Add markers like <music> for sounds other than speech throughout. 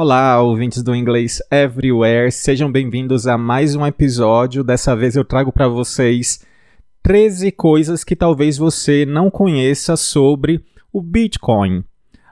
Olá, ouvintes do Inglês Everywhere, sejam bem-vindos a mais um episódio. Dessa vez eu trago para vocês 13 coisas que talvez você não conheça sobre o Bitcoin.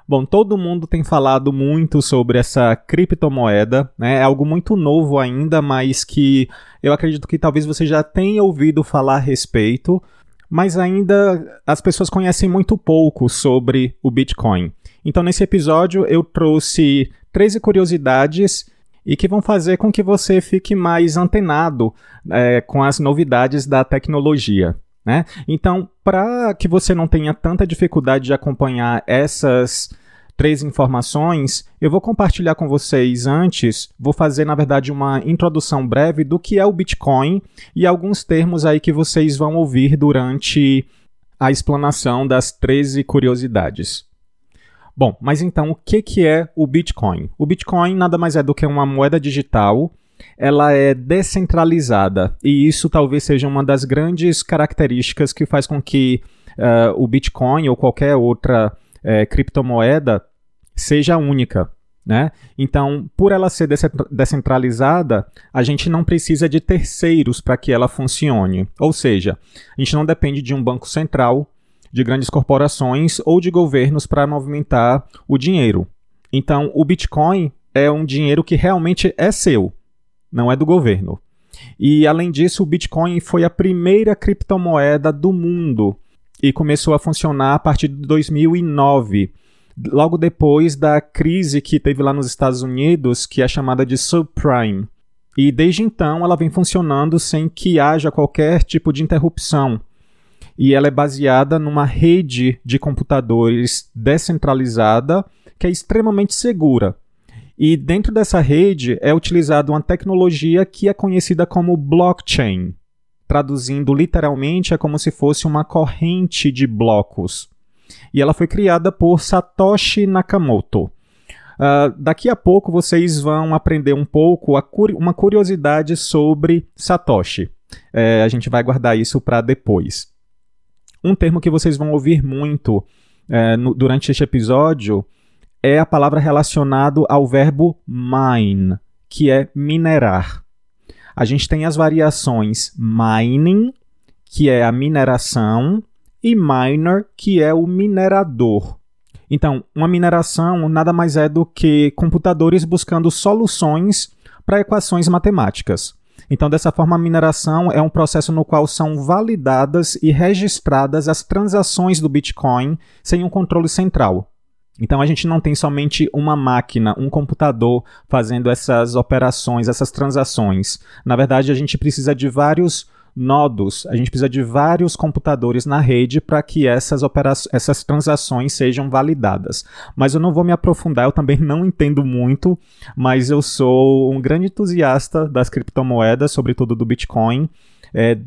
Bom, todo mundo tem falado muito sobre essa criptomoeda, né? É algo muito novo ainda, mas que eu acredito que talvez você já tenha ouvido falar a respeito, mas ainda as pessoas conhecem muito pouco sobre o Bitcoin. Então, nesse episódio, eu trouxe 13 curiosidades e que vão fazer com que você fique mais antenado é, com as novidades da tecnologia. Né? Então, para que você não tenha tanta dificuldade de acompanhar essas três informações, eu vou compartilhar com vocês antes, vou fazer na verdade uma introdução breve do que é o Bitcoin e alguns termos aí que vocês vão ouvir durante a explanação das 13 curiosidades. Bom, mas então o que, que é o Bitcoin? O Bitcoin nada mais é do que uma moeda digital ela é descentralizada e isso talvez seja uma das grandes características que faz com que uh, o Bitcoin ou qualquer outra uh, criptomoeda seja única. Né? Então, por ela ser descentralizada, a gente não precisa de terceiros para que ela funcione. Ou seja, a gente não depende de um banco central, de grandes corporações ou de governos para movimentar o dinheiro. Então, o Bitcoin é um dinheiro que realmente é seu não é do governo. E além disso, o Bitcoin foi a primeira criptomoeda do mundo e começou a funcionar a partir de 2009, logo depois da crise que teve lá nos Estados Unidos, que é chamada de subprime. E desde então ela vem funcionando sem que haja qualquer tipo de interrupção. E ela é baseada numa rede de computadores descentralizada que é extremamente segura. E dentro dessa rede é utilizada uma tecnologia que é conhecida como blockchain. Traduzindo literalmente, é como se fosse uma corrente de blocos. E ela foi criada por Satoshi Nakamoto. Uh, daqui a pouco vocês vão aprender um pouco curi uma curiosidade sobre Satoshi. É, a gente vai guardar isso para depois. Um termo que vocês vão ouvir muito é, no, durante este episódio é a palavra relacionado ao verbo mine, que é minerar. A gente tem as variações mining, que é a mineração, e miner, que é o minerador. Então, uma mineração nada mais é do que computadores buscando soluções para equações matemáticas. Então, dessa forma, a mineração é um processo no qual são validadas e registradas as transações do Bitcoin sem um controle central. Então a gente não tem somente uma máquina, um computador fazendo essas operações, essas transações. Na verdade, a gente precisa de vários nodos, a gente precisa de vários computadores na rede para que essas, essas transações sejam validadas. Mas eu não vou me aprofundar, eu também não entendo muito, mas eu sou um grande entusiasta das criptomoedas, sobretudo do Bitcoin. É,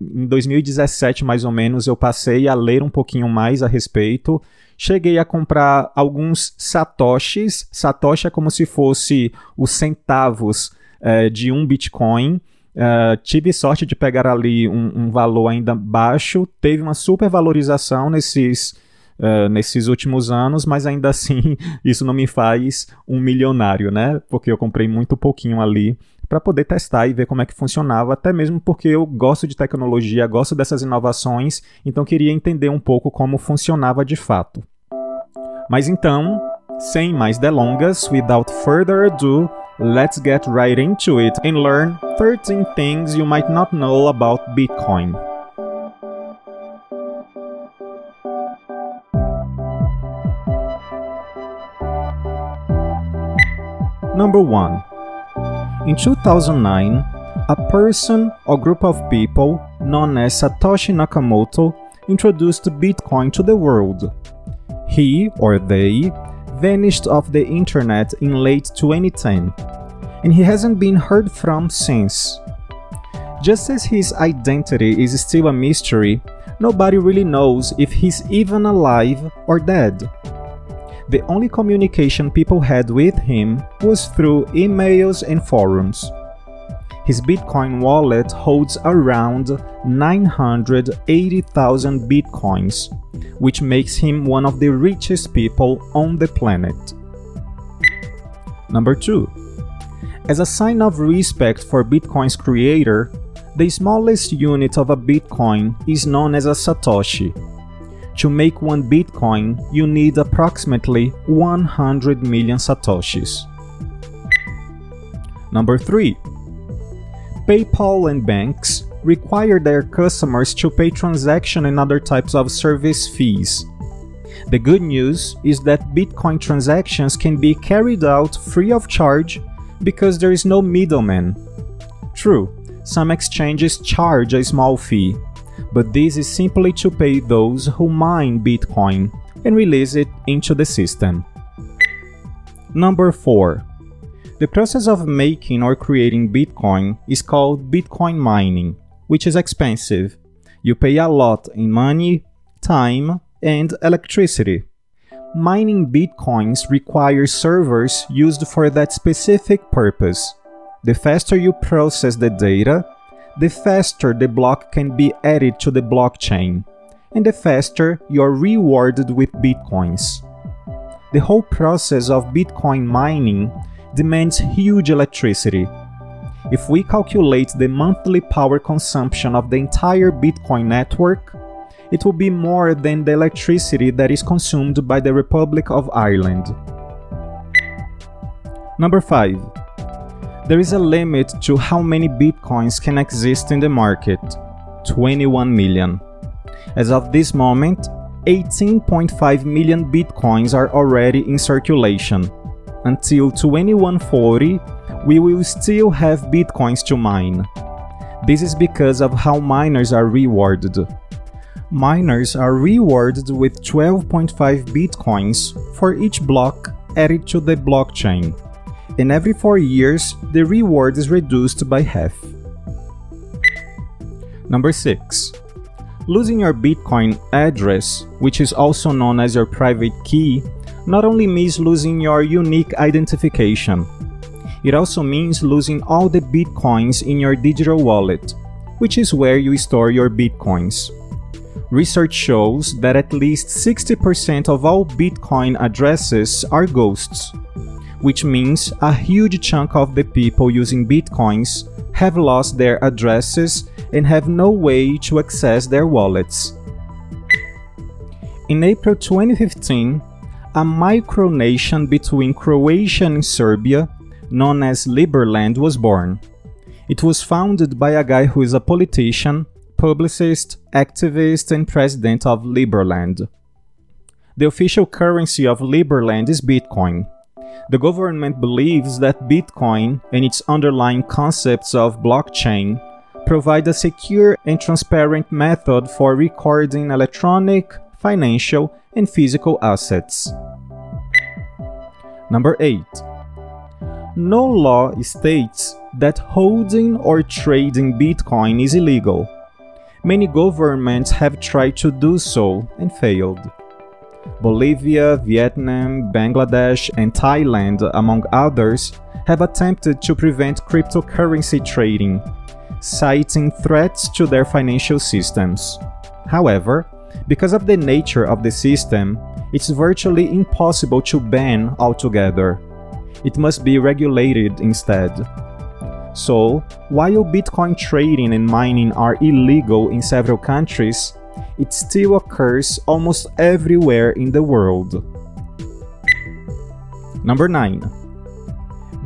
em 2017, mais ou menos, eu passei a ler um pouquinho mais a respeito Cheguei a comprar alguns satoshis. Satoshi é como se fosse os centavos é, de um Bitcoin. Uh, tive sorte de pegar ali um, um, valor ainda baixo. Teve uma supervalorização nesses, uh, nesses últimos anos, mas ainda assim <laughs> isso não me faz um milionário, né? Porque eu comprei muito pouquinho ali para poder testar e ver como é que funcionava, até mesmo porque eu gosto de tecnologia, gosto dessas inovações, então queria entender um pouco como funcionava de fato. Mas então, sem mais delongas, without further ado, let's get right into it and learn 13 things you might not know about Bitcoin. Number 1 in 2009, a person or group of people known as Satoshi Nakamoto introduced Bitcoin to the world. He or they vanished off the internet in late 2010, and he hasn't been heard from since. Just as his identity is still a mystery, nobody really knows if he's even alive or dead. The only communication people had with him was through emails and forums. His Bitcoin wallet holds around 980,000 Bitcoins, which makes him one of the richest people on the planet. Number 2. As a sign of respect for Bitcoin's creator, the smallest unit of a Bitcoin is known as a Satoshi. To make one Bitcoin, you need approximately 100 million Satoshis. Number 3. PayPal and banks require their customers to pay transaction and other types of service fees. The good news is that Bitcoin transactions can be carried out free of charge because there is no middleman. True, some exchanges charge a small fee, but this is simply to pay those who mine Bitcoin and release it into the system. Number 4. The process of making or creating Bitcoin is called Bitcoin mining, which is expensive. You pay a lot in money, time, and electricity. Mining Bitcoins requires servers used for that specific purpose. The faster you process the data, the faster the block can be added to the blockchain, and the faster you are rewarded with Bitcoins. The whole process of Bitcoin mining demands huge electricity. If we calculate the monthly power consumption of the entire Bitcoin network, it will be more than the electricity that is consumed by the Republic of Ireland. Number 5. There is a limit to how many bitcoins can exist in the market 21 million. As of this moment, 18.5 million bitcoins are already in circulation until 2140, we will still have bitcoins to mine. This is because of how miners are rewarded. Miners are rewarded with 12.5 bitcoins for each block added to the blockchain, and every 4 years the reward is reduced by half. Number 6. Losing your Bitcoin address, which is also known as your private key, not only means losing your unique identification, it also means losing all the bitcoins in your digital wallet, which is where you store your bitcoins. Research shows that at least 60% of all Bitcoin addresses are ghosts, which means a huge chunk of the people using Bitcoins have lost their addresses and have no way to access their wallets. In April 2015, a micronation between Croatia and Serbia, known as Liberland, was born. It was founded by a guy who is a politician, publicist, activist, and president of Liberland. The official currency of Liberland is Bitcoin. The government believes that Bitcoin and its underlying concepts of blockchain provide a secure and transparent method for recording electronic, financial, and physical assets. Number 8. No law states that holding or trading Bitcoin is illegal. Many governments have tried to do so and failed. Bolivia, Vietnam, Bangladesh, and Thailand, among others, have attempted to prevent cryptocurrency trading, citing threats to their financial systems. However, because of the nature of the system, it's virtually impossible to ban altogether. It must be regulated instead. So, while Bitcoin trading and mining are illegal in several countries, it still occurs almost everywhere in the world. Number 9.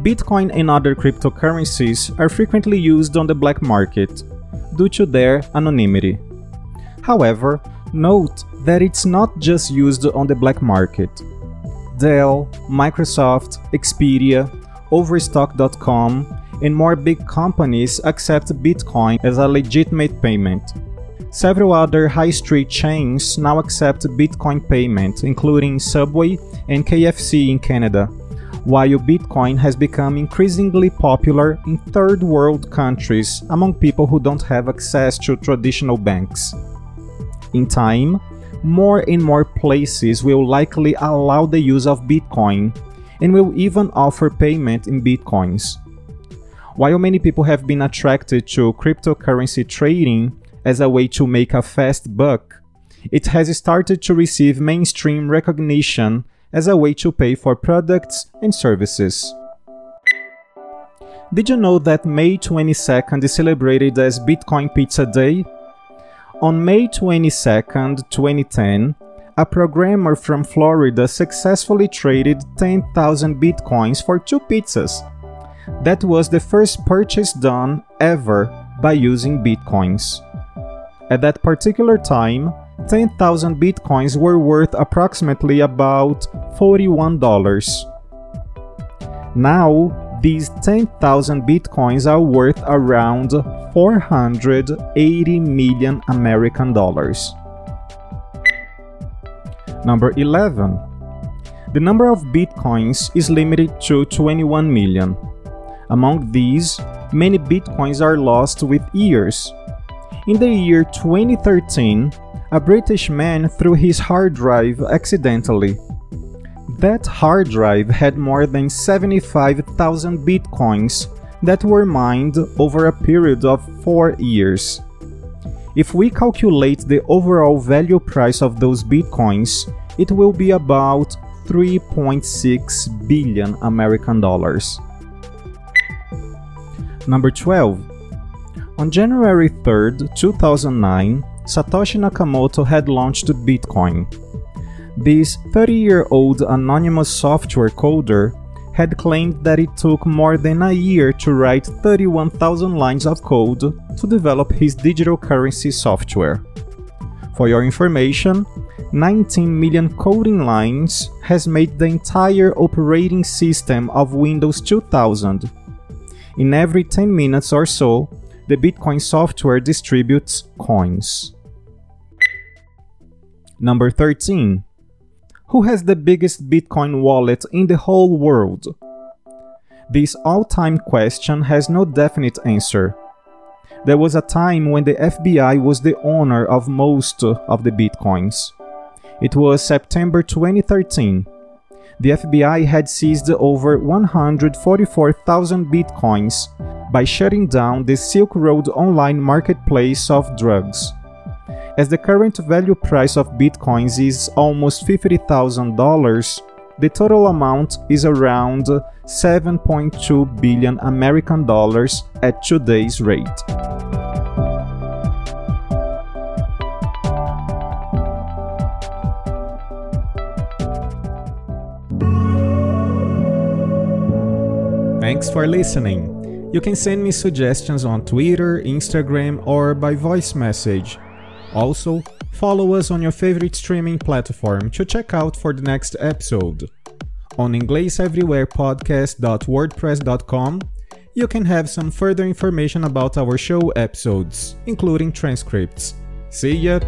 Bitcoin and other cryptocurrencies are frequently used on the black market due to their anonymity. However, Note that it's not just used on the black market. Dell, Microsoft, Expedia, Overstock.com, and more big companies accept Bitcoin as a legitimate payment. Several other high street chains now accept Bitcoin payment, including Subway and KFC in Canada, while Bitcoin has become increasingly popular in third world countries among people who don't have access to traditional banks. In time, more and more places will likely allow the use of Bitcoin and will even offer payment in Bitcoins. While many people have been attracted to cryptocurrency trading as a way to make a fast buck, it has started to receive mainstream recognition as a way to pay for products and services. Did you know that May 22nd is celebrated as Bitcoin Pizza Day? On May 22nd, 2010, a programmer from Florida successfully traded 10,000 bitcoins for two pizzas. That was the first purchase done ever by using bitcoins. At that particular time, 10,000 bitcoins were worth approximately about $41. Now, these 10,000 bitcoins are worth around 480 million American dollars. Number 11. The number of bitcoins is limited to 21 million. Among these, many bitcoins are lost with years. In the year 2013, a British man threw his hard drive accidentally. That hard drive had more than 75,000 bitcoins that were mined over a period of 4 years. If we calculate the overall value price of those bitcoins, it will be about 3.6 billion American dollars. Number 12. On January 3, 2009, Satoshi Nakamoto had launched Bitcoin. This 30 year old anonymous software coder had claimed that it took more than a year to write 31,000 lines of code to develop his digital currency software. For your information, 19 million coding lines has made the entire operating system of Windows 2000. In every 10 minutes or so, the Bitcoin software distributes coins. Number 13. Who has the biggest Bitcoin wallet in the whole world? This all time question has no definite answer. There was a time when the FBI was the owner of most of the Bitcoins. It was September 2013. The FBI had seized over 144,000 bitcoins by shutting down the Silk Road online marketplace of drugs. As the current value price of bitcoins is almost $50,000, the total amount is around 7.2 billion American dollars at today's rate. Thanks for listening. You can send me suggestions on Twitter, Instagram, or by voice message. Also, follow us on your favorite streaming platform to check out for the next episode. On ingleseverywherepodcast.wordpress.com, you can have some further information about our show episodes, including transcripts. See ya!